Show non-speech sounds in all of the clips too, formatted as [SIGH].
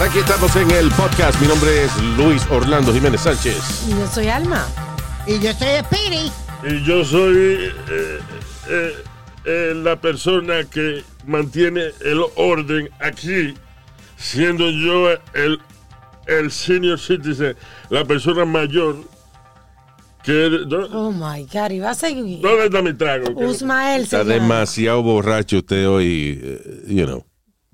Aquí estamos en el podcast. Mi nombre es Luis Orlando Jiménez Sánchez. Yo soy Alma. Y yo soy Speedy. Y yo soy eh, eh, eh, la persona que mantiene el orden aquí, siendo yo el, el senior citizen, la persona mayor que... ¿dó- Oh my God, y va a seguir. ¿Dónde está mi trago? Usmael se Está demasiado borracho usted hoy, you know.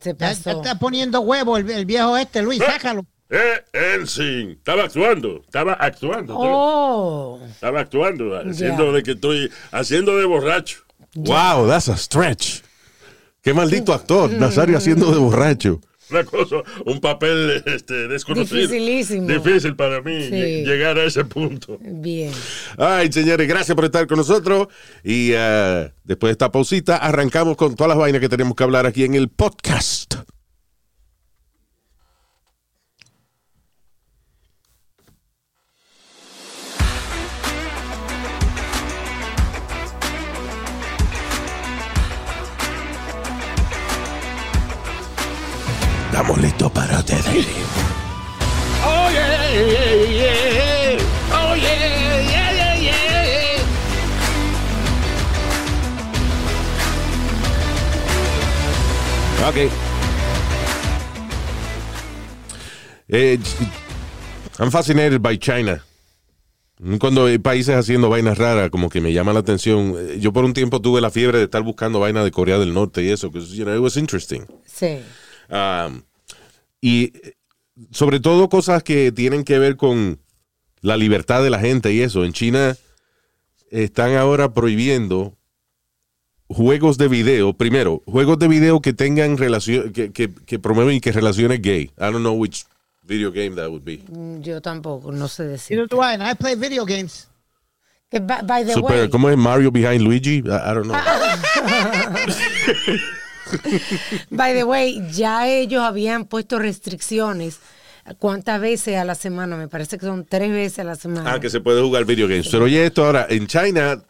Se Ya, ya pasó. está poniendo huevo el, el viejo este, Luis, sácalo. Eh, sí, estaba actuando, estaba actuando, Oh. estaba actuando, haciendo de que estoy, haciendo de borracho. Wow, that's a stretch. Qué maldito actor, Nazario haciendo de borracho. Una cosa, un papel este, desconocido. Dificilísimo. Difícil para mí Sí. llegar a ese punto. Bien. Ay, señores, gracias por estar con nosotros. Y eh, después de esta pausita, arrancamos con todas las vainas que tenemos que hablar aquí en el podcast. Eh, I'm fascinated by China. Cuando hay países haciendo vainas raras, como que me llama la atención. Eh, Yo por un tiempo tuve la fiebre de estar buscando vainas de Corea del Norte y eso, que you know, it was interesting. Sí. Um, y sobre todo cosas que tienen que ver con la libertad de la gente y eso. En China están ahora prohibiendo juegos de video. Primero, juegos de video que tengan relación, que, que, que promueven y que relaciones gay. I don't know which video game that would be. Mm, Yo tampoco, no sé You decir. know what? I play video games. Que by, by the Super, way, ¿Cómo es Mario Behind Luigi? I, I don't know. [LAUGHS] by the way, ya ellos habían puesto restricciones. ¿Cuántas veces a la semana? Me parece que son tres veces a la semana. Ah, que se puede jugar video games. Pero oye esto ahora, en China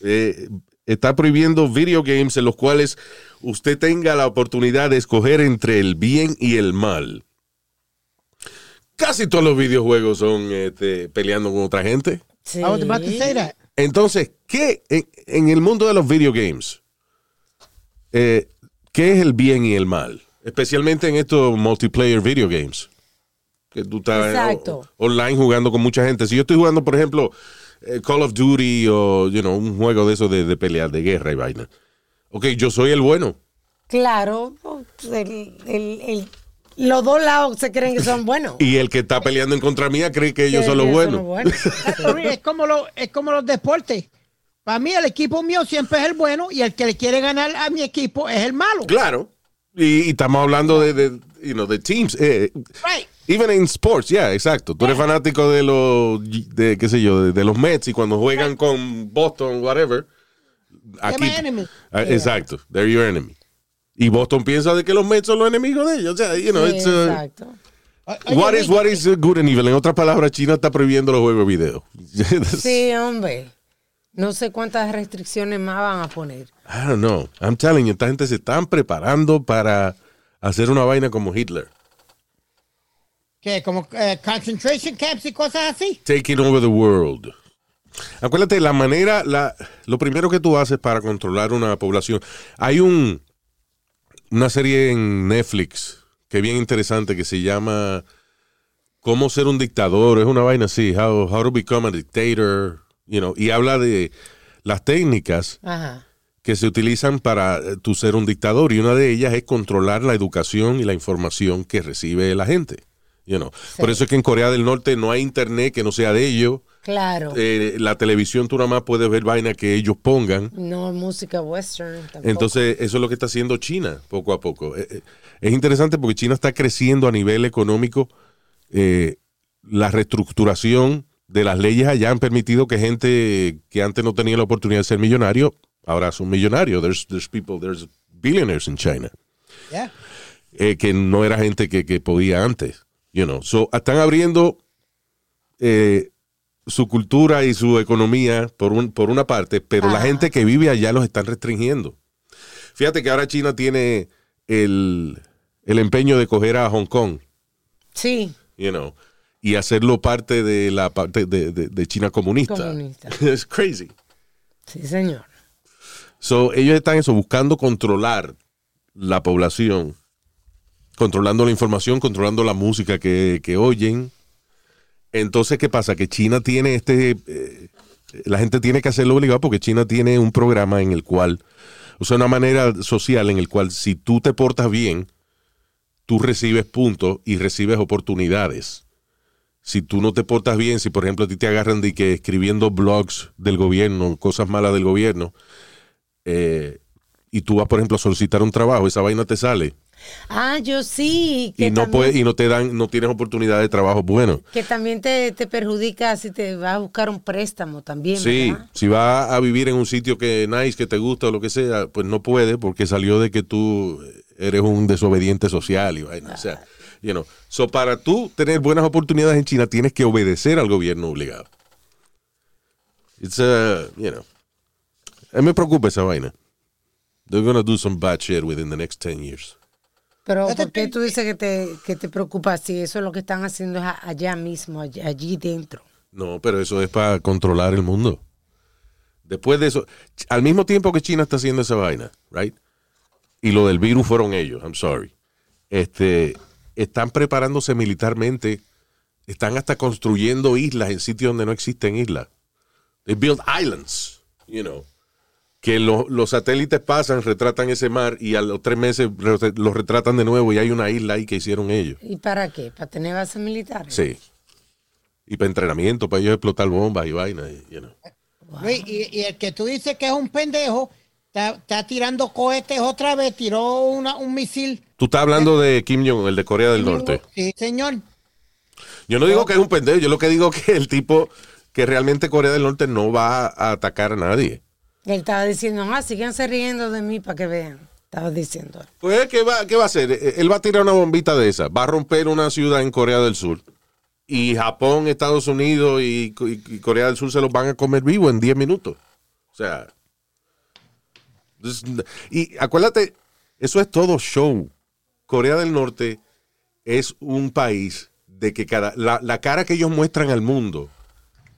eh, está prohibiendo video games en los cuales usted tenga la oportunidad de escoger entre el bien y el mal. Casi todos los videojuegos son este, peleando con otra gente. Sí. I was about to say that. Entonces, ¿qué en, en el mundo de los video games? eh, ¿Qué es el bien y el mal? Especialmente en estos multiplayer video games. Que tú estás eh, Exacto. online jugando con mucha gente. Si yo estoy jugando, por ejemplo, eh, Call of Duty o you know, un juego de eso de, de pelear, de guerra y vaina. Ok, yo soy el bueno. Claro, el- el- el- los dos lados se creen que son buenos. [LAUGHS] Y el que está peleando en contra mía cree que ellos son los buenos. [LAUGHS] es, como lo- es como los deportes. Para mí, el equipo mío siempre es el bueno y el que le quiere ganar a mi equipo es el malo. Claro. Y, y estamos hablando de, de, you know, de teams. eh, Right. Even in sports, yeah, exacto. Tú eres fanático de los, de, qué sé yo, de, de los Mets y cuando juegan con Boston, whatever. Aquí, my enemy. Ah, Exacto, they're your enemy. Y Boston piensa de que los Mets son los enemigos de ellos. O sea, you know, Sí, it's, uh, exacto. What is what is good and evil. En otras palabras, China está prohibiendo los juegos de video. [LAUGHS] Sí, hombre. No sé cuántas restricciones más van a poner. I don't know. I'm telling you, esta gente se están preparando para hacer una vaina como Hitler. ¿Qué? Como eh, concentration camps y cosas así. Taking over the world. Acuérdate, la manera, la, lo primero que tú haces para controlar una población. Hay un una serie en Netflix que es bien interesante que se llama Cómo ser un dictador. Es una vaina así, How, how to become a dictator. You know, y habla de las técnicas Ajá. que se utilizan para eh, tú ser un dictador y una de ellas es controlar la educación y la información que recibe la gente. You know. Por eso es que en Corea del Norte no hay internet que no sea de ellos. Claro. Eh, la televisión tú nada más puedes ver vaina que ellos pongan. no música western. Tampoco. Entonces, eso es lo que está haciendo China poco a poco. Eh, eh, Es interesante porque China está creciendo a nivel económico la reestructuración de las leyes allá han permitido que gente que antes no tenía la oportunidad de ser millonario, ahora son millonarios. There's, there's people, there's billionaires in China. Yeah. que no era gente que, que podía antes. You know. So, están abriendo eh, su cultura y su economía por, un, por una parte, pero la gente que vive allá los están restringiendo. Fíjate que ahora China tiene el, el empeño de coger a Hong Kong, Sí, you know, y hacerlo parte de la parte de, de- de China comunista. Comunista. [LAUGHS] Es crazy. sí, señor. So, ellos están eso, buscando controlar la población, controlando la información, controlando la música que, que oyen. Entonces, ¿qué pasa? Que China tiene este... eh, la gente tiene que hacerlo obligado porque China tiene un programa en el cual, o sea, una manera social en el cual si tú te portas bien, tú recibes puntos y recibes oportunidades. Si tú no te portas bien, si por ejemplo a ti te agarran de que escribiendo blogs del gobierno, cosas malas del gobierno, eh, y tú vas, por ejemplo, a solicitar un trabajo, esa vaina te sale Ah, yo sí. Que y no también, puedes, y no te dan, no tienes oportunidad de trabajo bueno. Que también te, te perjudica si te vas a buscar un préstamo también. Sí, ¿verdad? si vas a vivir en un sitio que nice, que te gusta o lo que sea, pues no puede porque salió de que tú eres un desobediente social y vaina. O sea, you know. So, para tú tener buenas oportunidades en China, tienes que obedecer al gobierno obligado. It's a, you know. A mí me preocupa esa vaina. They're gonna do some bad shit within the next 10 years. Pero Fíjate ¿por qué tú dices que te, que te preocupa si eso es lo que están haciendo allá mismo, allí, allí dentro? No, pero eso es para controlar el mundo. Después de eso, al mismo tiempo que China está haciendo esa vaina, right? Y lo del virus fueron ellos, I'm sorry. Este, están preparándose militarmente, están hasta construyendo islas en sitios donde no existen islas. They build islands, you know. Que lo- los satélites pasan, retratan ese mar y a los tres meses los retratan de nuevo y hay una isla ahí que hicieron ellos. ¿Y para qué? ¿Para tener bases militares? Sí. Y para entrenamiento, para ellos explotar bombas y vainas, y, you know. Luis, y, y el que tú dices que es un pendejo, está, está tirando cohetes otra vez, tiró una, un misil. Tú estás hablando de Kim Jong, el de Corea del Norte. Sí, señor. Yo no digo que es un pendejo, yo lo que digo que el tipo que realmente Corea del Norte no va a atacar a nadie. Él estaba diciendo, ah, síganse riendo de mí para que vean. Estaba diciendo. Pues, ¿qué va, ¿qué va a hacer? Eh, Él va a tirar una bombita de esa, va a romper una ciudad en Corea del Sur. Y Japón, Estados Unidos y, y- Corea del Sur se los van a comer vivo en 10 minutos. O sea. Y acuérdate, eso es todo show. Corea del Norte es un país de que cada, la, la cara que ellos muestran al mundo,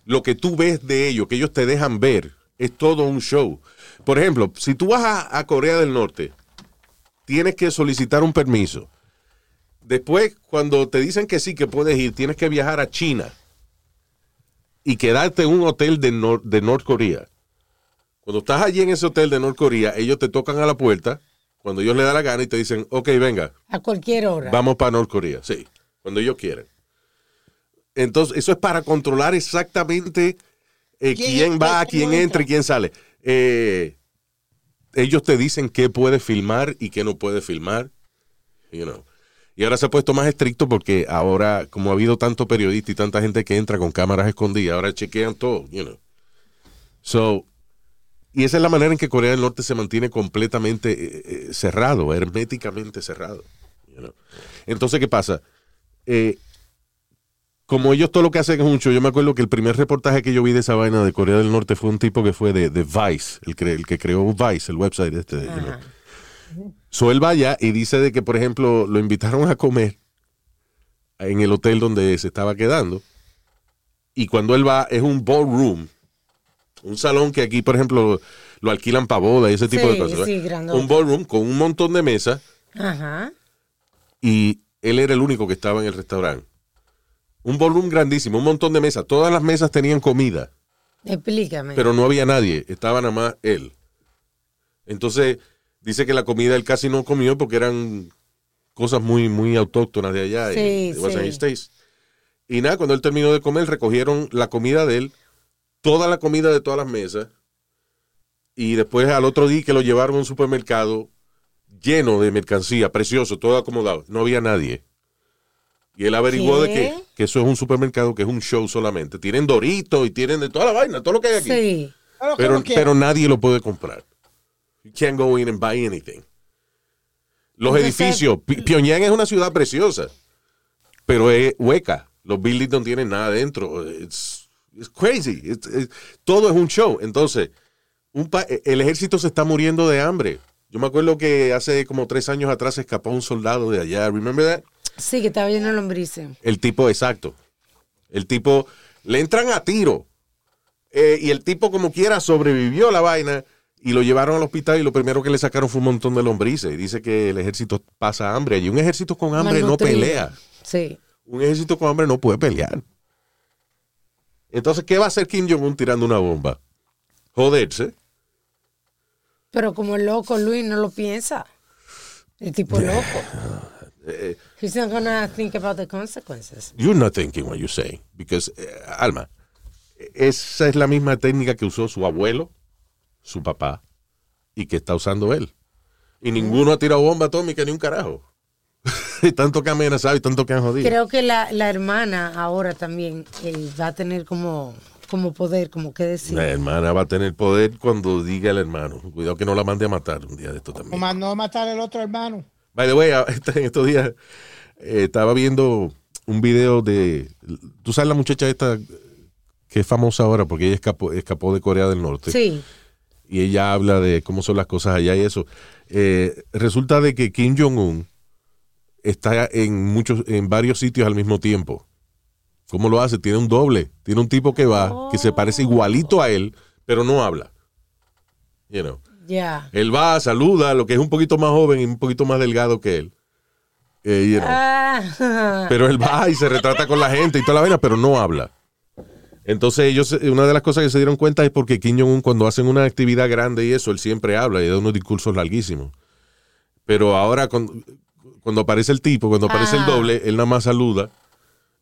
lo que tú ves de ellos, que ellos te dejan ver, es todo un show. Por ejemplo, si tú vas a, a Corea del Norte, tienes que solicitar un permiso. Después, cuando te dicen que sí, que puedes ir, tienes que viajar a China y quedarte en un hotel de, Nor- de Norcorea. Cuando estás allí en ese hotel de Norcorea, ellos te tocan a la puerta, cuando ellos le da la gana y te dicen, ok, venga, A cualquier hora. Vamos para Norcorea, sí, cuando ellos quieran. Entonces, eso es para controlar exactamente eh, ¿Quién va, quién entra y quién sale. Eh, ellos te dicen qué puedes filmar y qué no puedes filmar. you know. Y ahora se ha puesto más estricto porque ahora, como ha habido tanto periodista y tanta gente que entra con cámaras escondidas, ahora chequean todo, you know. So, y esa es la manera en que Corea del Norte se mantiene completamente eh, eh, cerrado, herméticamente cerrado. you know. Entonces, ¿qué pasa? Eh, como ellos todo lo que hacen es un show, yo me acuerdo que el primer reportaje que yo vi de esa vaina de Corea del Norte fue un tipo que fue de, de Vice, el, cre- el que creó Vice, el website este. know. Ajá. So él va allá y dice de que, por ejemplo, lo invitaron a comer en el hotel donde se estaba quedando. Y cuando él va, es un ballroom. Un salón que aquí, por ejemplo, lo alquilan para boda y ese tipo Sí, de cosas. un ballroom con un montón de mesas Ajá. y él era el único que estaba en el restaurante. Un ballroom grandísimo, un montón de mesas. Todas las mesas tenían comida, Explícame. pero no había nadie. Estaba nada más él. Entonces, dice que la comida él casi no comió porque eran cosas muy, muy autóctonas de allá. Sí, y de sí. Y nada, cuando él terminó de comer, recogieron la comida de él, toda la comida de todas las mesas. Y después al otro día que lo llevaron a un supermercado lleno de mercancía, precioso, todo acomodado. No había nadie. Y él averiguó de ¿Qué? que, que eso es un supermercado que es un show solamente. Tienen Doritos y tienen de toda la vaina, todo lo que hay aquí. Sí. Pero, pero nadie lo puede comprar. You can't go in and buy anything. Los edificios. Pi- Pyongyang es una ciudad preciosa, pero es hueca. Los buildings no tienen nada dentro. It's, it's crazy. It's- it's- todo es un show. Entonces, un pa- el ejército se está muriendo de hambre. Yo me acuerdo que hace como tres años atrás se escapó un soldado de allá. Remember that? Sí, que estaba lleno de lombrices. El tipo, exacto. El tipo, le entran a tiro. Eh, y el tipo, como quiera, sobrevivió a la vaina y lo llevaron al hospital y lo primero que le sacaron fue un montón de lombrices. Y dice que el ejército pasa hambre. Y un ejército con hambre no pelea. Sí. Un ejército con hambre no puede pelear. Entonces, ¿qué va a hacer Kim Jong-un tirando una bomba? Joderse. Pero como el loco Luis no lo piensa. El tipo loco. Eh, He's not gonna think about the consequences. You're not thinking what you say. Because, eh, Alma, esa es la misma técnica que usó su abuelo, su papá, y que está usando él. Y ninguno ha tirado bomba atómica ni un carajo. [LAUGHS] y tanto que han amenazado y tanto que han jodido. Creo que la, la hermana ahora también eh, va a tener como, como poder, como que decir. La hermana va a tener poder cuando diga el hermano. Cuidado que no la mande a matar un día de esto también. Nomás no matar al otro hermano. By the way, [LAUGHS] en estos días eh, estaba viendo un video de. Tú sabes la muchacha esta que es famosa ahora porque ella escapó, escapó de Corea del Norte. Sí. y ella habla de cómo son las cosas allá y eso. Eh, resulta de que Kim Jong-un está en muchos, en varios sitios al mismo tiempo. ¿Cómo lo hace? Tiene un doble. Tiene un tipo que va, que se parece igualito a él, pero no habla. You know. Ya. Él va, saluda, lo que es un poquito más joven y un poquito más delgado que él. Eh, you know. Ah, Pero él va y se retrata con la gente y toda la vaina, pero no habla. Entonces ellos, una de las cosas que se dieron cuenta es porque Kim Jong-un cuando hacen una actividad grande y eso, él siempre habla y da unos discursos larguísimos. Pero ahora cuando, cuando aparece el tipo, cuando aparece el doble, él nada más saluda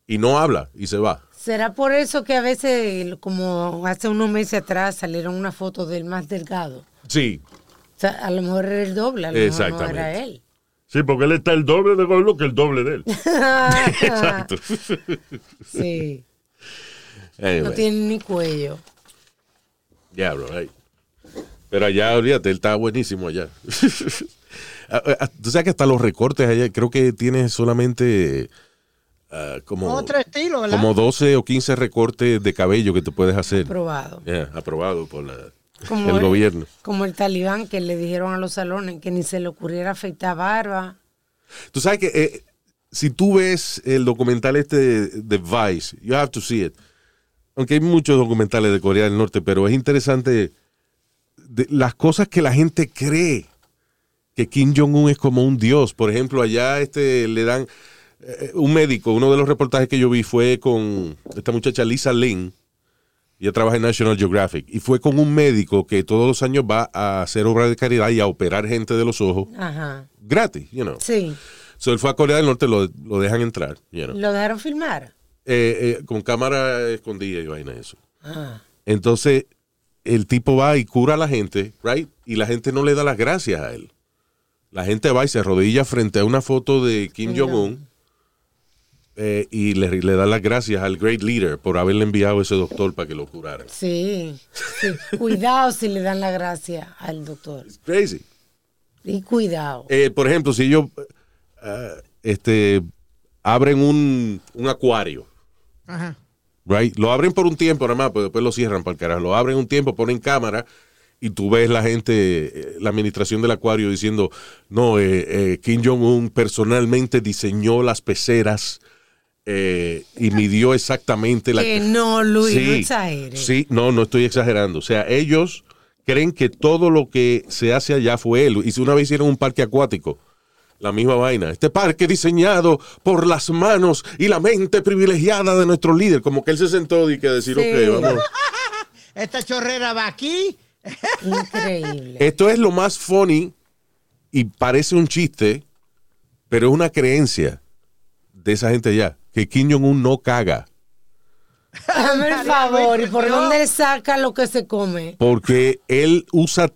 y no habla y se va. ¿Será por eso que a veces, como hace unos meses atrás, salieron una foto del más delgado? Sí, O sea, a lo mejor era el doble, a lo mejor era él. Sí, porque él está el doble de gordo que el doble de él. [LAUGHS] exacto. [LAUGHS] Sí. No tiene ni cuello. yeah, bro, hey. Pero allá, olvídate, él está buenísimo allá. [LAUGHS] Ah, ah, Tú sabes que hasta los recortes allá, creo que tiene solamente ah, como... Otro estilo, ¿verdad? como 12 o 15 recortes de cabello que tú puedes hacer. Probado. Yeah, aprobado por la- Como el gobierno. Como el talibán que le dijeron a los salones que ni se le ocurriera afeitar barba. Tú sabes que eh, si tú ves el documental este de, de Vice, you have to see it. Aunque hay muchos documentales de Corea del Norte, pero es interesante de- las cosas que la gente cree que Kim Jong-un es como un dios. Por ejemplo, allá este le dan eh, un médico, uno de los reportajes que yo vi fue con esta muchacha Lisa Lin, ella trabaja en National Geographic, y fue con un médico que todos los años va a hacer obra de caridad y a operar gente de los ojos Ajá. gratis, you know. Sí. So, él fue a Corea del Norte, lo, lo dejan entrar, you know. ¿Lo dejaron filmar? Eh, eh, con cámara escondida y vaina eso. Ah. Entonces, el tipo va y cura a la gente, right? Y la gente no le da las gracias a él. La gente va y se arrodilla frente a una foto de Kim. Jong-un eh, y le, le da las gracias al great leader por haberle enviado a ese doctor para que lo curara. Sí. sí. cuidado si le dan la gracia al doctor. Crazy. Y cuidado. Eh, por ejemplo, si ellos eh, este, abren un, un acuario, Ajá. right? Lo abren por un tiempo nada más, pero después lo cierran para el carajo. Lo abren un tiempo, ponen cámara y tú ves la gente, eh, la administración del acuario diciendo, no, eh, eh, Kim Jong-un personalmente diseñó las peceras eh, y midió exactamente la... Que no, Luis, no exagere. Sí, no, no estoy exagerando. O sea, ellos creen que todo lo que se hace allá fue él. Y si una vez hicieron un parque acuático, la misma vaina. Este parque diseñado por las manos y la mente privilegiada de nuestro líder. Como que él se sentó y que decir, Sí. ok, vamos. [LAUGHS] Esta chorrera va aquí. Increíble. Esto es lo más funny y parece un chiste, pero es una creencia de esa gente allá. Que Kim Jong-un no caga. Dame el favor, ¿y por dónde saca lo que se come? Porque él usa,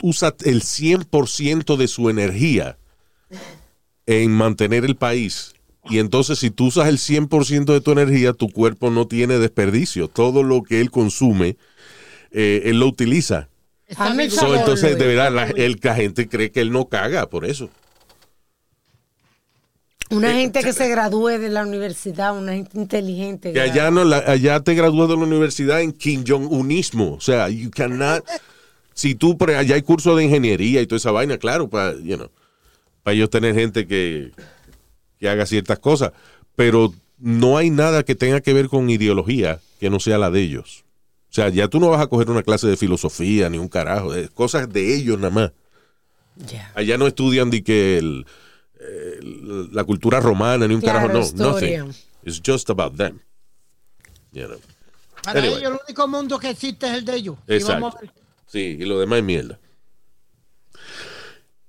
usa el 100% de su energía en mantener el país Y entonces si tú usas el 100% de tu energía, tu cuerpo no tiene desperdicio. Todo lo que él consume, eh, él lo utiliza. So, entonces, de verdad, la, el- la gente cree que él no caga por eso. Una gente que se gradúe de la universidad, una gente inteligente. Que allá, no, la- allá te graduas de la universidad en Kim Jong-unismo. O sea, you cannot... [LAUGHS] Si tú, por allá hay cursos de ingeniería y toda esa vaina, claro, para, you know, para ellos tener gente que, que haga ciertas cosas. Pero no hay nada que tenga que ver con ideología que no sea la de ellos. O sea, ya tú no vas a coger una clase de filosofía ni un carajo, es cosas de ellos nada más. Allá no estudian de que el, la cultura romana ni un Claro, carajo, no, historia. nothing. It's just about them. You know. Para Anyway. ellos el único mundo que existe es el de ellos. Y Exacto. ver. Sí, y lo demás es mierda.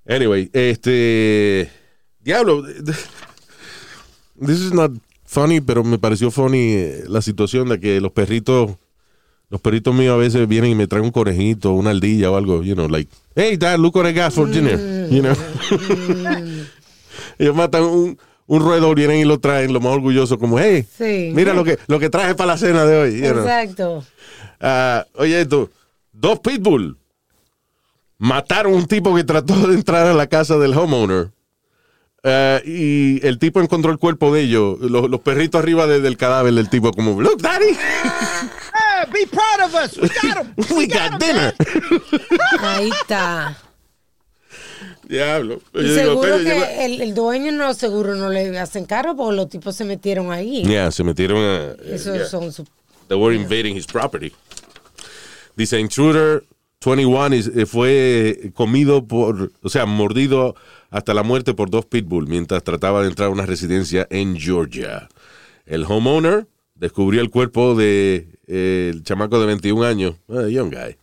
Anyway, este. Diablo. [LAUGHS] This is not funny, pero me pareció funny eh, la situación de que los perritos. Los perritos míos a veces vienen y me traen un conejito, una aldilla o algo, you know, like, hey, dad, look what I got for dinner, you know. [LAUGHS] Ellos matan un, un roedor, vienen y lo traen, lo más orgulloso, como, hey, Sí. mira lo que, lo que traje para la cena de hoy. Exacto. Ah, oye, esto, dos pitbull mataron a un tipo que trató de entrar a la casa del homeowner. Ah, y el tipo encontró el cuerpo de ellos, los, los perritos arriba de- del cadáver del tipo, como, look, daddy, [LAUGHS] Eh, be proud of us. We got 'em. [LAUGHS] we got dinner. Ahí está. Diablo. Y Yo digo, seguro que el, el dueño no, seguro no le hacen cargo porque los tipos se metieron ahí. Yeah, se metieron a. Esos yeah. son su- They were invading his property. Dice, Intruder 21 is- eh, fue comido por, o sea, mordido hasta la muerte por dos pitbull mientras trataba de entrar a una residencia en Georgia. El homeowner descubrió el cuerpo de eh, el chamaco de 21 años, a young guy.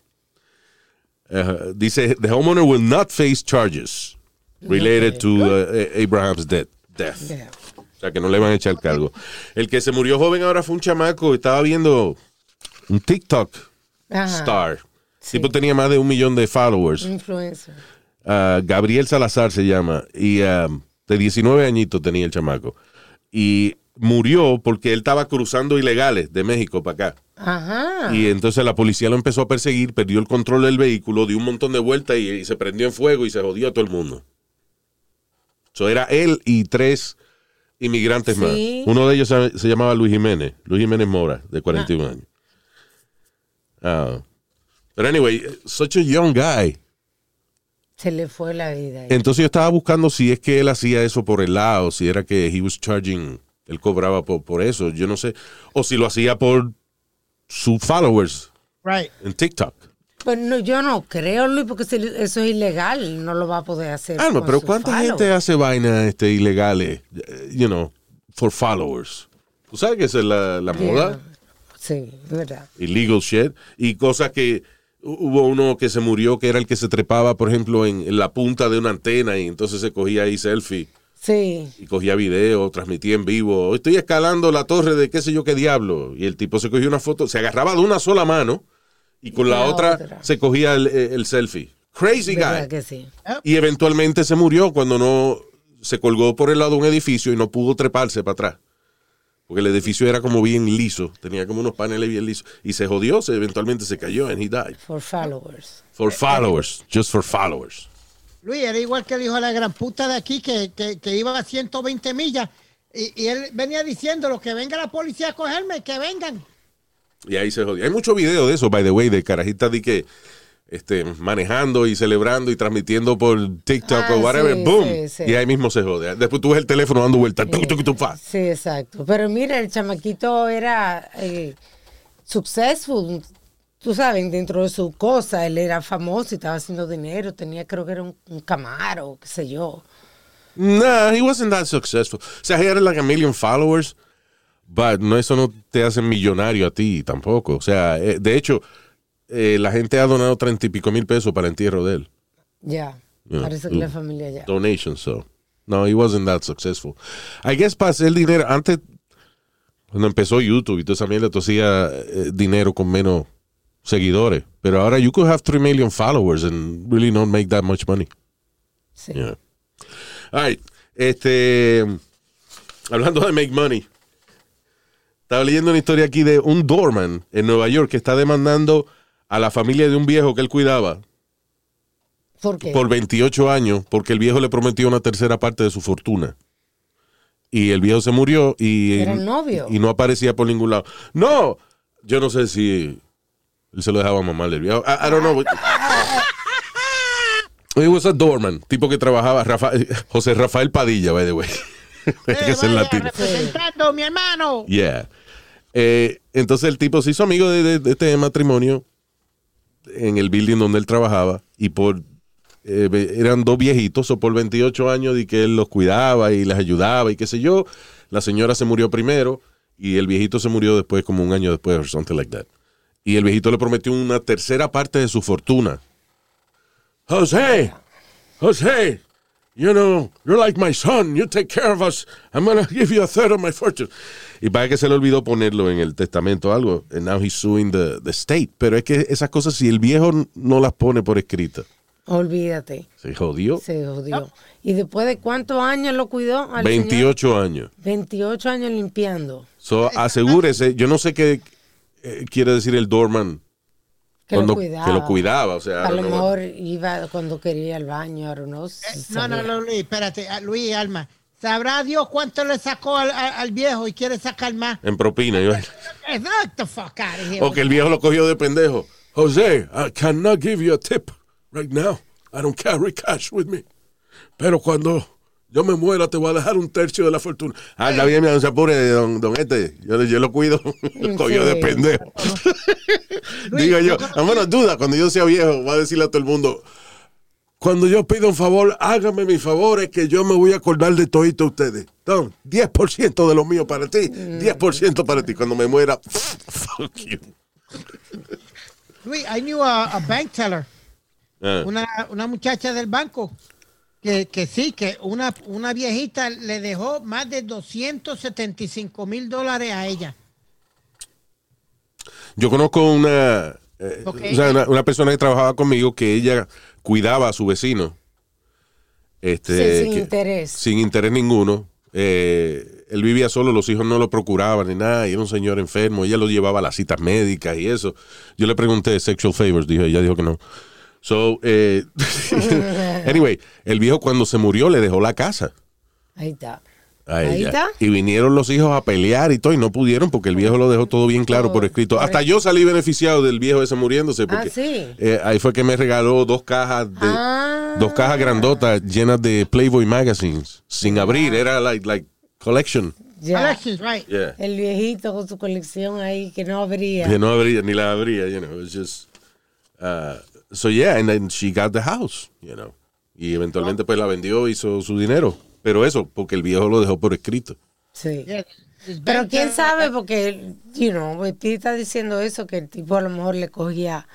Uh, dice, the homeowner will not face charges related to uh, Abraham's death. death. Yeah. O sea, que no le van a echar cargo. El que se murió joven ahora fue un chamaco. Estaba viendo un TikTok Ajá. star. El tipo tenía más de un millón de followers. Influencer. Ah, Gabriel Salazar se llama. Y ah, de 19 añitos tenía el chamaco. Y murió porque él estaba cruzando ilegales de México para acá. Ajá. Y entonces la policía lo empezó a perseguir, perdió el control del vehículo, dio un montón de vueltas y, y se prendió en fuego y se jodió a todo el mundo. So era él y tres inmigrantes Sí. más. Uno de ellos se, se llamaba Luis Jiménez, Luis Jiménez Mora, de 41 años. Ah. Pero anyway, such a young guy. Se le fue la vida. ahí. Entonces yo estaba buscando si es que él hacía eso por el lado, si era que he was charging, él cobraba por, por eso, yo no sé. O si lo hacía por sus followers Right. en TikTok. Pues no, yo no creo, Luis, porque si eso es ilegal, no lo va a poder hacer. Ah, no, pero ¿cuánta follow. gente hace vainas este, ilegales, eh, you know, for followers? ¿Tú sabes que esa es la, la moda? Sí, es verdad. Illegal shit. Y cosas que hu- hubo uno que se murió que era el que se trepaba, por ejemplo, en, en la punta de una antena y entonces se cogía ahí selfie Sí. y cogía video, transmitía en vivo. Estoy escalando la torre de qué sé yo qué diablo. Y el tipo se cogió una foto, se agarraba de una sola mano y con la, la otra, otra. se cogía el, el selfie. Crazy ¿Verdad guy. que sí? Y eventualmente se murió cuando no se colgó por el lado de un edificio y no pudo treparse para atrás. Porque el edificio era como bien liso, tenía como unos paneles bien lisos. Y se jodió, se, eventualmente se cayó and he died. For followers. For followers, just for followers. Luis, era igual que el hijo de la gran puta de aquí que, que, que iba a 120 millas. Y, y él venía diciéndolo, que venga la policía a cogerme, que vengan. Y ahí se jodió. Hay muchos videos de eso, by the way, de carajitas de que este, manejando y celebrando y transmitiendo por TikTok Ah, o whatever, sí, boom. sí, sí. Y ahí mismo se jode. Después tú ves el teléfono dando vueltas. tuc, tuc, tuc, fa. Sí, exacto. Pero mira, el chamaquito era eh, successful, tú sabes, dentro de su cosa. Él era famoso y estaba haciendo dinero. Tenía, creo que era un, un camaro, qué sé yo. Nah, he wasn't that successful. O sea, he had like a million followers, but no, eso no te hace millonario a ti tampoco. O sea, eh, de hecho, eh, la gente ha donado treinta y pico mil pesos para el entierro de él. Ya. Yeah. Parece que la familia ya. Donations, so. No, he wasn't that successful. I guess para hacer dinero, antes, cuando empezó YouTube y toda esa mierda, tú hacías eh, dinero con menos seguidores. Pero ahora you could have 3 million followers and really not make that much money. Sí. Yeah. All right. Este. Hablando de make money. Estaba leyendo una historia aquí de un doorman en Nueva York que está demandando a la familia de un viejo que él cuidaba ¿Por qué? por 28 años porque el viejo le prometió una tercera parte de su fortuna. Y el viejo se murió y, Era el novio. y no aparecía por ningún lado. No, yo no sé si él se lo dejaba mamar del viejo. I, I don't know. He was a doorman, tipo que trabajaba, Rafa- José Rafael Padilla, by the way. [LAUGHS] Que ser vaya, latino. representando, mi hermano. Yeah. Eh, entonces el tipo se hizo amigo de, de- de este matrimonio en el building donde él trabajaba y por eh, eran dos viejitos o por 28 años y que él los cuidaba y les ayudaba y qué sé yo. La señora se murió primero y el viejito se murió después como un año después or something like that. Y el viejito le prometió una tercera parte de su fortuna. José, José, you know, you're like my son. You take care of us. I'm gonna give you a third of my fortune. Y para que se le olvidó ponerlo en el testamento o algo. And now he's suing the, the state. Pero es que esas cosas, si el viejo no las pone por escrito, Olvídate. se jodió. Se jodió. ¿Y después de cuántos años lo cuidó? al señor? 28 años. 28 años limpiando. So, asegúrese. Yo no sé qué eh, quiere decir el doorman Que cuando- lo cuidaba. que lo cuidaba. O sea, A I lo mejor iba cuando quería al baño, ahora no. Eh, No, no, no, Luis, espérate. ah, Luis, Alma. ¿Sabrá Dios cuánto le sacó al, al- viejo y quiere sacar más? en propina. yo- Get the fuck out of here. O que el viejo lo cogió de pendejo. José, I cannot give you a tip right now. I don't carry cash with me. Pero cuando yo me muera, te voy a dejar un tercio de la fortuna. Ah, está bien, no se apure, don, don este. Yo, yo lo cuido. [LAUGHS] cogió de pendejo. [LAUGHS] Digo yo, I'm gonna do that. Cuando yo sea viejo, voy a decirle a todo el mundo. Cuando yo pido un favor, hágame mi favor, es que yo me voy a acordar de todito ustedes. Don, 10% de lo mío para ti, 10% para ti. Cuando me muera, [LAUGHS] fuck you. Luis, I knew a, a bank teller, Ah. una, una muchacha del banco, que, que sí, que una, una viejita le dejó más de 275 mil dólares a ella. Yo conozco una, eh, Ok. o sea, una, una persona que trabajaba conmigo que ella cuidaba a su vecino. Este, Sí, sin que- interés. Sin interés ninguno. Eh, él vivía solo, los hijos no lo procuraban ni nada, y era un señor enfermo. Ella lo llevaba a las citas médicas y eso. Yo le pregunté sexual favors, dijo, ella dijo que no. So, eh, [LAUGHS] anyway, el viejo cuando se murió le dejó la casa. Ahí está. a Ahí está. Y vinieron los hijos a pelear y todo, y no pudieron porque el viejo lo dejó todo bien claro por escrito. Hasta yo salí beneficiado del viejo ese muriéndose. Porque, Ah, sí. eh, ahí fue que me regaló dos cajas de. Ah. Dos cajas grandotas llenas de Playboy magazines. Sin abrir, era like, like collection. Collections, right. Yeah. El viejito con su colección ahí que no abría. Que no abría, ni la abría, you know. It was just. uh, so yeah, and then she got the house, you know. Y eventualmente pues la vendió, hizo su dinero. Pero eso, porque el viejo lo dejó por escrito. Sí. Yeah, Pero quién sabe, porque, you know, Speedy está diciendo eso, que el tipo a lo mejor le cogía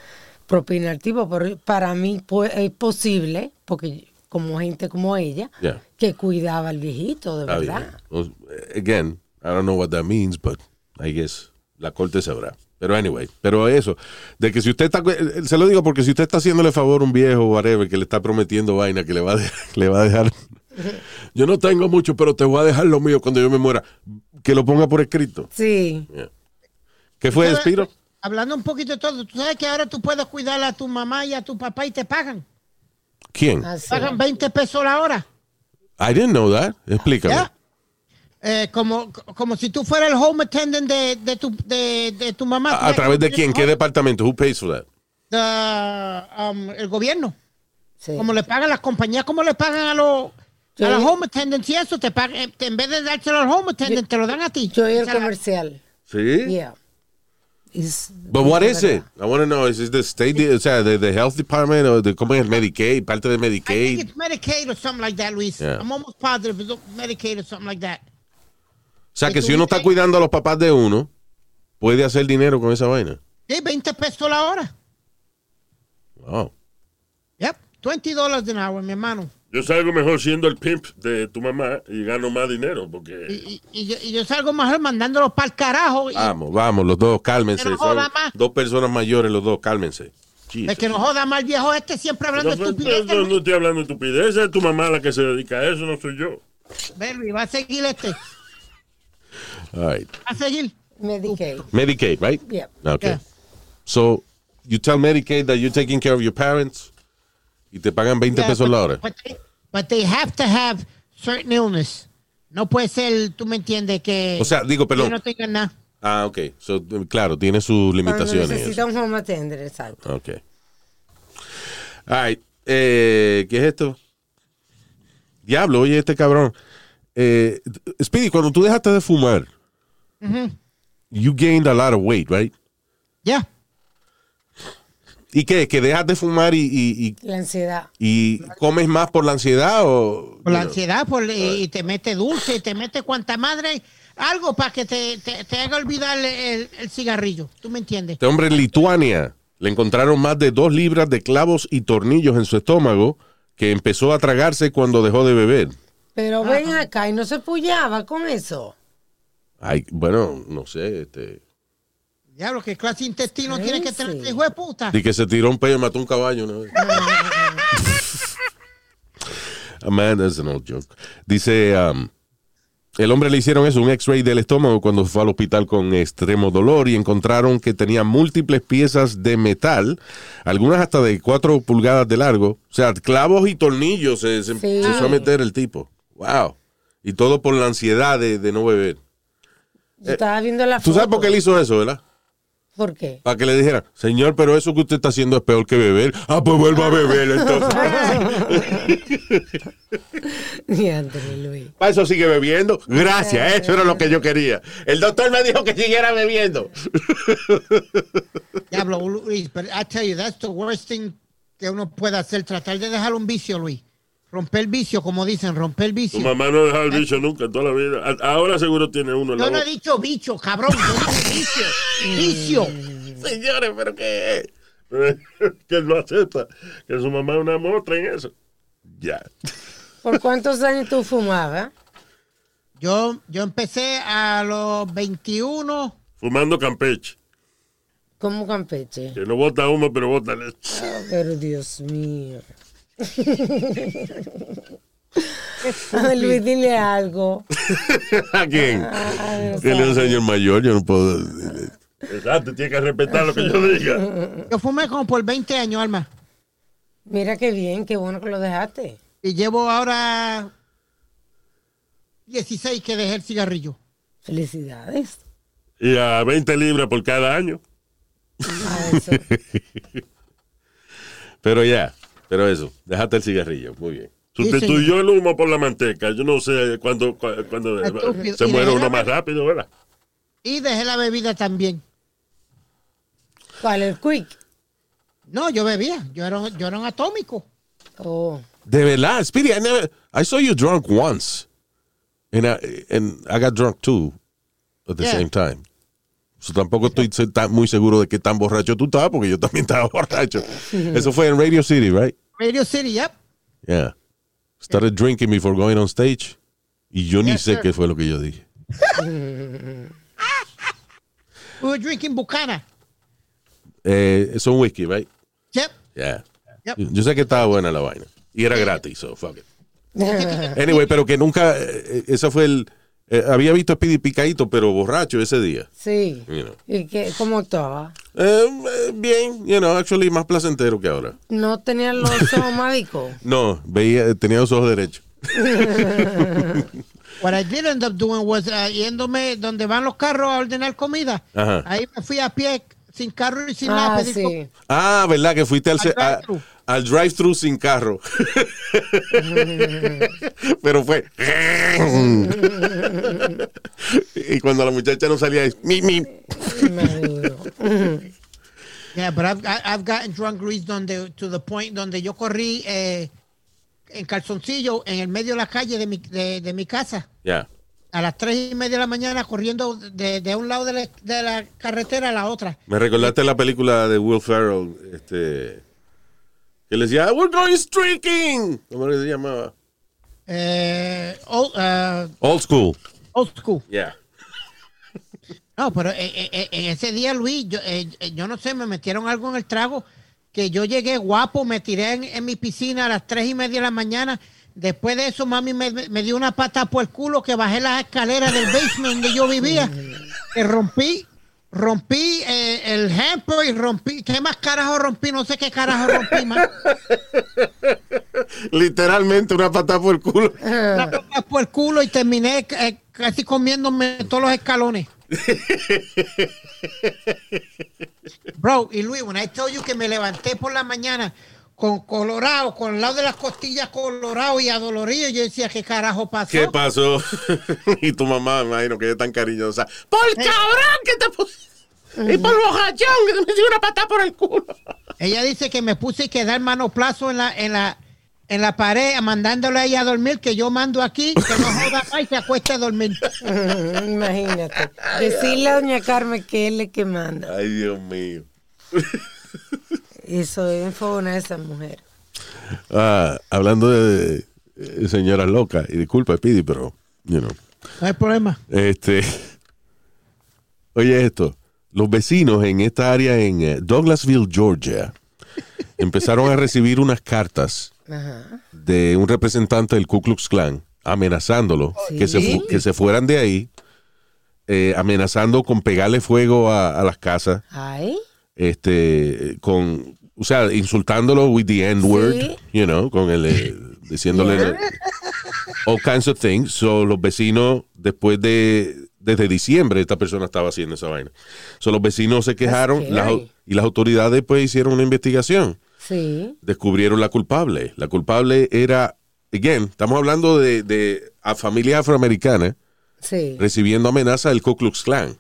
propina al tipo, pero para mí pues, es posible, porque como gente como ella, Yeah. que cuidaba al viejito, de verdad. bien. Again, I don't know what that means, but I guess la corte sabrá. Pero anyway, pero eso, de que si usted está, eh, se lo digo porque si usted está haciéndole favor a un viejo o whatever que le está prometiendo vaina que le va a, de- [LAUGHS] le va a dejar, [LAUGHS] yo no tengo mucho, pero te voy a dejar lo mío cuando yo me muera, que lo ponga por escrito. Sí. ¿Qué fue, ¿Sabes? Spiro? Hablando un poquito de todo, tú sabes que ahora tú puedes cuidar a tu mamá y a tu papá y te pagan. ¿Quién? Pagan 20 pesos la hora. I didn't know that. Explícame. Eh, como, como si tú fueras el home attendant de, de, tu, de, de tu mamá. ¿A, a través de quién? ¿Qué departamento? Who pays for that? The, um, el gobierno. sí. Como le pagan las compañías, como le pagan a los Yo- a los home attendants y eso, te pagan, eh, en vez de dárselo al home attendant, te lo dan a ti. Yo oí el O sea, la- comercial. Sí. Yeah. Is- But what es is it? I want to know. Is it the state, o sea, the, the health department o de cómo es el Medicaid, parte de I think Medicaid? it's Medicaid or something like that, Luis. Yeah. I'm almost positive it's Medicaid or something like that. O sea, que si uno está cuidando a los papás de uno, puede hacer dinero con esa vaina. Sí, 20 pesos la hora. Wow. Yep, 20 dólares an hour, mi hermano. Yo salgo mejor siendo el pimp de tu mamá y gano más dinero porque Y, y- y yo, y yo salgo mejor mandándolos para el carajo. Y Vamos, vamos, los dos, cálmense. No joda más. dos personas mayores, los dos, cálmense. el Jesus. que no joda más el viejo este siempre hablando no, de no, estupidez. no, no estoy hablando de estupidez, es tu mamá la que se dedica a eso, no soy yo. Luis, va a seguir este. All right. A seguir. Medicaid. Medicaid, right? Yeah. Okay. Yeah. So, you tell Medicaid that you're taking care of your parents y te pagan 20 Yeah, pesos but- la hora. But they, but they have to have certain illness. No puede ser, tú me entiendes, que, O sea, digo, que perdón. no tengan nada. Ah, ok. So, claro, tiene sus limitaciones. y necesita un home attender, exacto. Ok. All right. Eh, ¿Qué es esto? Diablo, oye, este cabrón. Eh, Speedy, cuando tú dejaste de fumar, you gained a lot of weight, right? Ya. ¿Y qué? ¿Que dejas de fumar y, y, La ansiedad. y, comes más por la ansiedad o...? Por la ansiedad, por, y, y te mete dulce, y te mete cuanta madre, algo para que te, te, te haga olvidar el, el cigarrillo. ¿Tú me entiendes? Este hombre en Lituania le encontraron más de dos libras de clavos y tornillos en su estómago que empezó a tragarse cuando dejó de beber. Pero ven acá y no se pullaba con eso. Ay, bueno, no sé, este... Diablo, ¿qué clase de intestino tiene que tener este hijo de puta? Y que se tiró un pedo y mató un caballo una [LAUGHS] vez. Man, that's an old joke. Dice, um, el hombre le hicieron eso, un x-ray del estómago cuando fue al hospital con extremo dolor y encontraron que tenía múltiples piezas de metal, algunas hasta de 4 pulgadas de largo. O sea, clavos y tornillos se, se Sí. empezó a meter el tipo. Wow. Y todo por la ansiedad de, de no beber. Yo estaba viendo la Eh, ¿Tú sabes por qué él hizo eso, verdad? ¿Por qué? Para que le dijera, señor, pero eso que usted está haciendo es peor que beber. Ah, pues vuelva a beber entonces. [LAUGHS] Luis. Para eso sigue bebiendo. Gracias, eso era lo que yo quería. El doctor me dijo que siguiera bebiendo. Diablo, Luis, pero I tell you, that's the worst thing que uno puede hacer, tratar de dejar un vicio, Luis. Romper el vicio, como dicen, romper el Tu vicio. mamá no ha dejado el bicho nunca en toda la vida. A- Ahora seguro tiene uno en la Yo no he dicho bicho, cabrón, yo dije vicio. [LAUGHS] Vicio. Señores, pero qué. [LAUGHS] que él no acepta. Que su mamá es una mostra en eso. Ya. ¿Por cuántos años tú fumabas? Yo, yo empecé a los 21. Fumando Campeche. Como Campeche. Que no bota humo, pero bota leche. Oh, pero Dios mío. Luis, dile algo. [LAUGHS] ¿A quién? Él es un señor mayor, yo no puedo. Exacto, tiene que respetar lo que yo diga. Yo fumé como por 20 años, Alma. Mira qué bien, qué bueno que lo dejaste. Y llevo ahora 16 que dejé el cigarrillo. Felicidades. Y a 20 libras por cada año. A eso. [LAUGHS] Pero ya, pero eso, déjate el cigarrillo, muy bien. Sustituyó el humo por la manteca. Yo no sé cuándo, cu- cuándo se muere uno la- más rápido, ¿verdad? Y dejé la bebida también. ¿Cuál? El quick. No, yo bebía. Yo era, un- yo era un atómico. Oh. De verdad, Speedy, I, never, I saw you drunk once. And I, and I got drunk too at the Yeah. same time. So, tampoco estoy muy seguro de qué tan borracho tú estabas, porque yo también [LAUGHS] estaba borracho. [LAUGHS] Eso fue en Radio City, right? Radio City, yep. Yeah. Started drinking before going on stage. Y yo ni sé sir. qué fue lo que yo dije. [LAUGHS] We were drinking Bucana. Eh, es un whisky, right? Yep. Yeah. Yep. Yo, sé que estaba buena la vaina. Y era gratis, so fuck it. Anyway, pero que nunca, eh, ese fue el, eh, había visto a Speedy picadito, pero borracho ese día. Sí. You know. ¿Y qué, cómo actuaba? Eh, eh, bien, you know, actually más placentero que ahora. ¿No tenía los [LAUGHS] ojos mádicos? No, veía, tenía los ojos derechos. [LAUGHS] What I did end up doing was uh, yéndome donde van los carros a ordenar comida. Ajá. Ahí me fui a pie, sin carro y sin Ah, nada. sí. Ah, ¿verdad? Que fuiste al, Al. Al drive-thru sin carro. [LAUGHS] Pero fue. y cuando la muchacha no salía, es mi, mi. Yeah, but I've, I've gotten drunk, Luis, donde, to the point donde yo corrí eh, en calzoncillo en el medio de la calle de mi, de, de mi casa. Ya. A las tres y media de la mañana corriendo de, de un lado de la, de la carretera a la otra. Me recordaste la película de Will Ferrell, este. Que le decía, We're going streaking. ¿Cómo se llamaba? Eh, old, uh, Old School. old school. Yeah. No, pero eh, eh, eh, en ese día, Luis, yo, eh, eh, yo no sé, me metieron algo en el trago que yo llegué guapo, me tiré en, en mi piscina a las tres y media de la mañana Después de eso, mami me, me dio una pata por el culo que bajé las escaleras del basement donde yo vivía. Que rompí, rompí eh, el hamper y rompí. ¿Qué más carajo rompí? No sé qué carajo rompí más. [LAUGHS] Literalmente una patada por el culo. Una pata por el culo y terminé eh, casi comiéndome todos los escalones. [LAUGHS] Bro, y Luis, I tell you que me levanté por la mañana con colorado, con el lado de las costillas colorado y adolorido, yo decía, ¿qué carajo pasó? ¿Qué pasó? [LAUGHS] y tu mamá, me imagino que es tan cariñosa. ¡Por cabrón que te pusiste! Y por bojachón que te metí una patada por el culo. Ella dice que me puse que dar manoplazo en la, en la, en la pared, mandándole a ella a dormir, que yo mando aquí, que no joda más y se acueste a dormir. [LAUGHS] Imagínate. Decirle a doña Carmen que él es que manda. Ay, Dios mío. [LAUGHS] Eso es una de esas mujeres. Ah, hablando de, de señora loca, y disculpa, Speedy, pero, you know. No hay problema. Este, oye esto, los vecinos en esta área en eh, Douglasville, Georgia, empezaron a recibir unas cartas Ajá. de un representante del Ku Klux Klan amenazándolo que, se, que se fueran de ahí, eh, amenazando con pegarle fuego a, a las casas, Ay. este, con, o sea, insultándolo with the N word, Sí. you know, con el, eh, diciéndole all kinds of things. So, los vecinos, después de, desde diciembre, esta persona estaba haciendo esa vaina. So, los vecinos se quejaron las y las autoridades pues hicieron una investigación. Sí. Descubrieron la culpable. La culpable era, again, estamos hablando de, de a familias afroamericanas Sí. recibiendo amenazas del Ku Klux Klan.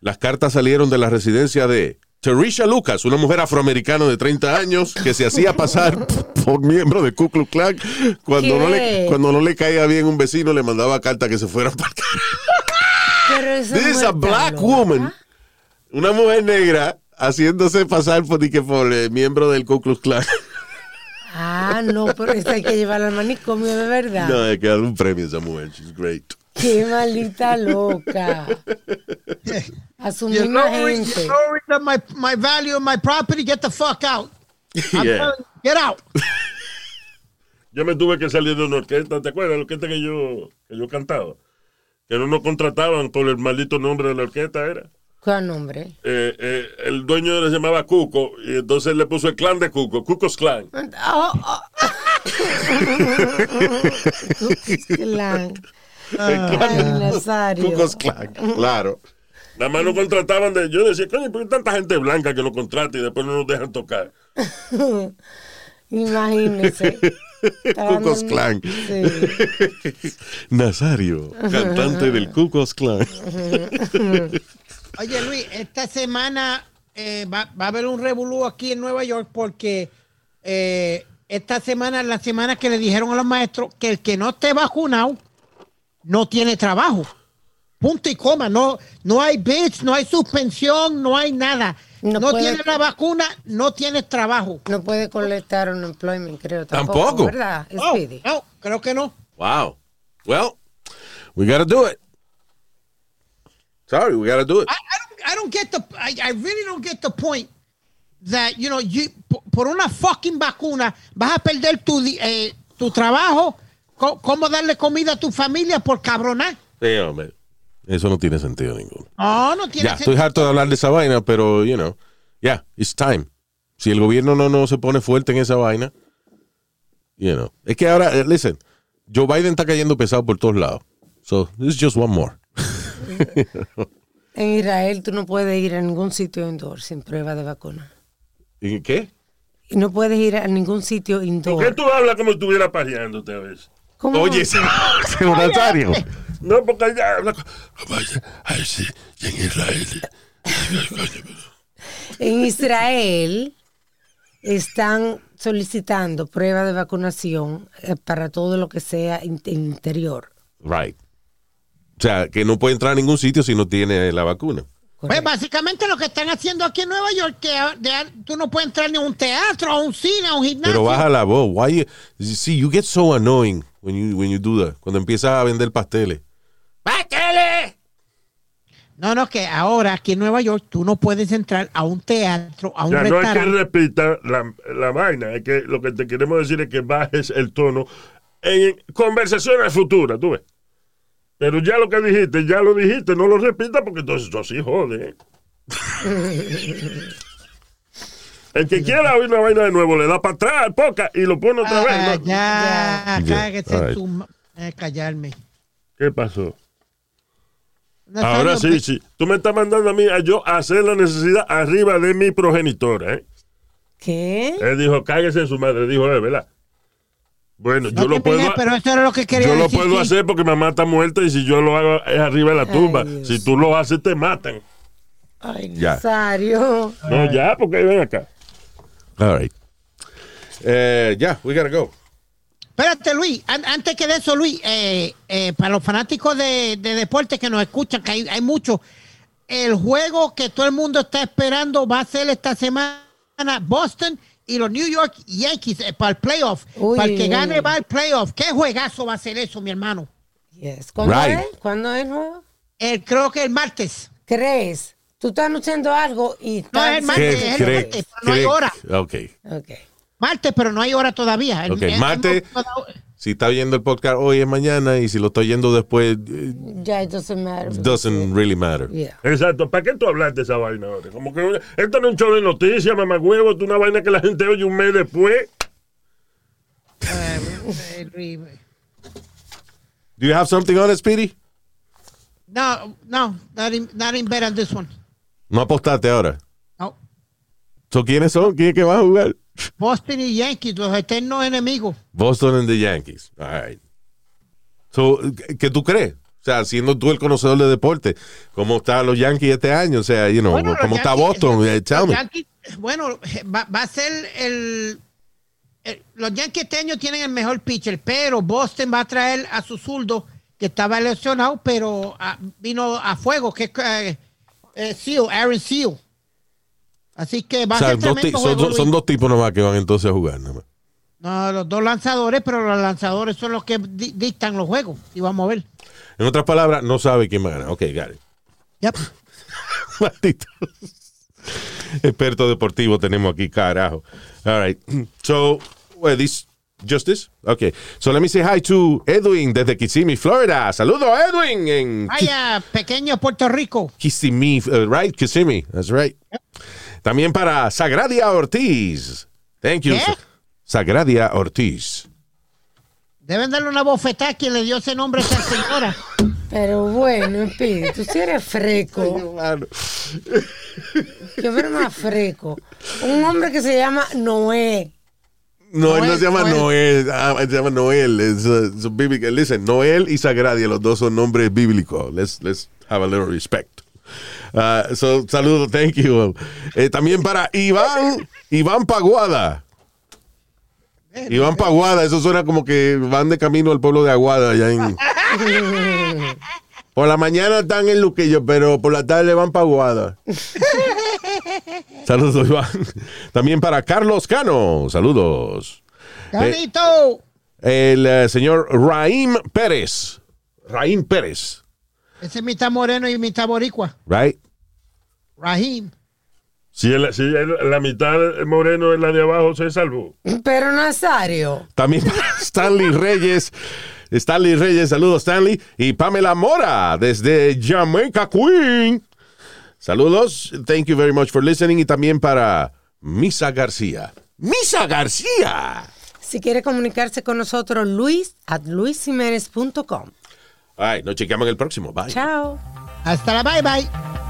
Las cartas salieron de la residencia de Teresha Lucas, una mujer afroamericana de 30 años que se hacía pasar [LAUGHS] por miembro del Ku Klux Klan. Cuando no, le, cuando no le caía bien un vecino, le mandaba carta que se fueran para This is a black woman, una mujer negra, haciéndose pasar por, que por eh, miembro del Ku Klux Klan. Ah, no, pero esta hay que llevarla al manicomio de verdad. no, hay que darle un premio a esa mujer. She's great. Qué maldita loca. A su You misma lower, gente. you lower my, my value of my property, get the fuck out. Yeah. Get out. [LAUGHS] Yo me tuve que salir de una orquesta, ¿te acuerdas? La orquesta que yo, que yo cantaba. Que no nos contrataban por el maldito nombre de la orquesta, era. ¿Cuál nombre? Eh, eh, el dueño le llamaba Cuco y entonces le puso el clan de Cuco, Cuco's Clan. Oh, oh. [LAUGHS] Clan. Ay, Nazario. Klux Klan, claro. Nada más nos contrataban de. Yo decía, coño, ¿por qué tanta gente blanca que nos contrata y después no nos dejan tocar? [LAUGHS] Imagínese. [LAUGHS] Klan. Sí. [LAUGHS] Nazario, cantante del Klux Klan. Oye, Luis, esta semana eh, va, va a haber un revolú aquí en Nueva York porque eh, esta semana es la semana que le dijeron a los maestros que el que no esté vacunado no tiene trabajo. Punto y coma. No, no hay bitch, no hay suspensión, no hay nada. No No, puede- tienes la vacuna, no tienes trabajo. No puede colectar un employment, creo. Tampoco. Tampoco. ¿Verdad? No, creo que no. Wow. Well, we gotta do it. Sorry, we gotta do it. I, I don't, I don't get the, I, I really don't get the point that, you know, you, por, una fucking vacuna vas a perder tu, eh, tu trabajo, cómo darle comida a tu familia por cabronar. Sí, hombre. Eso no tiene sentido ninguno. No, no tiene Ya, estoy harto de hablar de esa vaina, pero, you know, yeah, it's time. Si el gobierno no, no se pone fuerte en esa vaina, you know. Es que ahora, eh, listen, Joe Biden está cayendo pesado por todos lados. So, this is just one more. [LAUGHS] En Israel tú no puedes ir a ningún sitio indoor sin prueba de vacuna. ¿Y qué? Y no puedes ir a ningún sitio ¿Por qué indoor. tú hablas como si estuviera pajeándote a veces? ¿Cómo? Oye, [LAUGHS] señor. [LAUGHS] No, porque allá habla co- Ay, sí, y en Israel. En Israel están solicitando prueba de vacunación eh, para todo lo que sea in- interior. Right. O sea, que no puede entrar a ningún sitio si no tiene la vacuna. Pues básicamente lo que están haciendo aquí en Nueva York, que ah, de- tú no puedes entrar ni a un teatro, a un cine, a un gimnasio. Pero baja la voz. Why you, see, you get so annoying when you, when you do that. Cuando empiezas a vender pasteles. ¡Pástele! No, no, que ahora aquí en Nueva York tú no puedes entrar a un teatro, a un Ya no es que repita la, la vaina, es que lo que te queremos decir es que bajes el tono en conversaciones futuras, tú ves. Pero ya lo que dijiste, ya lo dijiste, no lo repitas porque entonces eso sí jode. El que quiera oír una vaina de nuevo le da para atrás al poca y lo pone otra Ah, vez. ¿no? ya, en right. eh, callarme. ¿Qué pasó? Nazario, Ahora sí, sí. Tú me estás mandando a mí a yo hacer la necesidad arriba de mi progenitora, ¿eh? ¿Qué? Él dijo, cállese en su madre. Dijo, es verdad. Bueno, No yo lo puedo, pero eso era lo que quería yo lo puedo sí. hacer porque mamá está muerta y si yo lo hago es arriba de la tumba. Si tú lo haces, te matan. Ay, Ya. Nazario. No, ya, porque ven acá. All right. Eh, ya, we gotta go. Espérate, Luis. an- antes que de eso, Luis, eh, eh, para los fanáticos de, de deporte que nos escuchan, que hay, hay muchos, el juego que todo el mundo está esperando va a ser esta semana Boston y los New York Yankees eh, para el playoff. Uy, para el que gane va al playoff. ¿Qué juegazo va a ser eso, mi hermano? Yes. ¿Cuándo Right. es? ¿Cuándo es nuevo? El, creo que el martes. ¿Crees? Tú estás anunciando algo y No, estás es martes, diciendo es el martes, pero no hay hora. Ok. Ok. Martes, pero no hay hora todavía. El- Ok, el- martes. Si está oyendo el podcast hoy es mañana y si lo estoy oyendo después, eh, Ya, it doesn't matter. doesn't really matter. Yeah. Exacto. ¿Para qué tú hablaste de esa vaina ahora? Como que esto no es un show de noticias, mamá huevo. Esto es una vaina que la gente oye un mes después. Do you have something on it, Speedy? No, no, not in, not in bet on this one. No apostaste ahora. So, ¿Quiénes son? ¿Quién es que va a jugar? Boston y Yankees, los eternos enemigos. Boston and the Yankees. All right. So, ¿qué- ¿Qué tú crees? O sea, siendo tú el conocedor de deporte, ¿cómo están los Yankees este año? O sea, you know, Bueno, ¿cómo está Yankees- Boston? Eh, los tell me. Yankees, bueno, va, va a ser el, el- Los Yankees este año tienen el mejor pitcher, pero Boston va a traer a su zurdo, que estaba lesionado, pero ah, vino a fuego, que es eh, eh, Seal, Aaron Seal. Así que va O sea, a ser dos son, dos tipos nomás que van entonces a jugar. nada más. No, los dos lanzadores, pero los lanzadores son los que di- dictan los juegos. Y vamos a ver. En otras palabras, no sabe quién va a ganar. Ok, got it. Yep. [LAUGHS] Maldito. Experto deportivo tenemos aquí, carajo. All right. So, well, this, just this? Okay. So, let me say hi to Edwin desde Kissimmee, Florida. Saludos, Edwin, en Vaya, pequeño Puerto Rico. Kissimmee, uh, right? Kissimmee, that's right. También para Sagradia Ortiz. Thank you. ¿Qué? Sagradia Ortiz. Deben darle una bofetada a quien le dio ese nombre a esa señora. Pero bueno, tú sí eres freco. Yo era más freco. Un hombre que se llama Noé. No, él no Noel, se llama Noel. Noel, ah, él se llama Noel. Es, uh, it's. Listen, Noel y Sagradia, los dos son nombres bíblicos. Let's, let's have a little respect. Uh, so, saludos, thank you. Eh, también para Iván, Iván Paguada. Iván Paguada, eso suena como que van de camino al pueblo de Aguada allá en... Por la mañana están en Luquillo, pero por la tarde van para Aguada. Saludos, Iván. También para Carlos Cano. Saludos. ¡Carlito! El eh, señor Raim Pérez. Raim Pérez. Ese es mitad moreno y mitad boricua. Right? Rahim. Si, el- si el- la mitad moreno es la de abajo, se salvó. Pero Nazario. También para [LAUGHS] Stanley Reyes. Stanley Reyes, saludos Stanley. Y Pamela Mora desde Jamaica Queen. Saludos. Thank you very much for listening. Y también para Misa García. Misa García. Si quiere comunicarse con nosotros, luis at luisimenez.com. Ay, nos chequeamos en el próximo. Bye. Chao. Hasta la bye bye.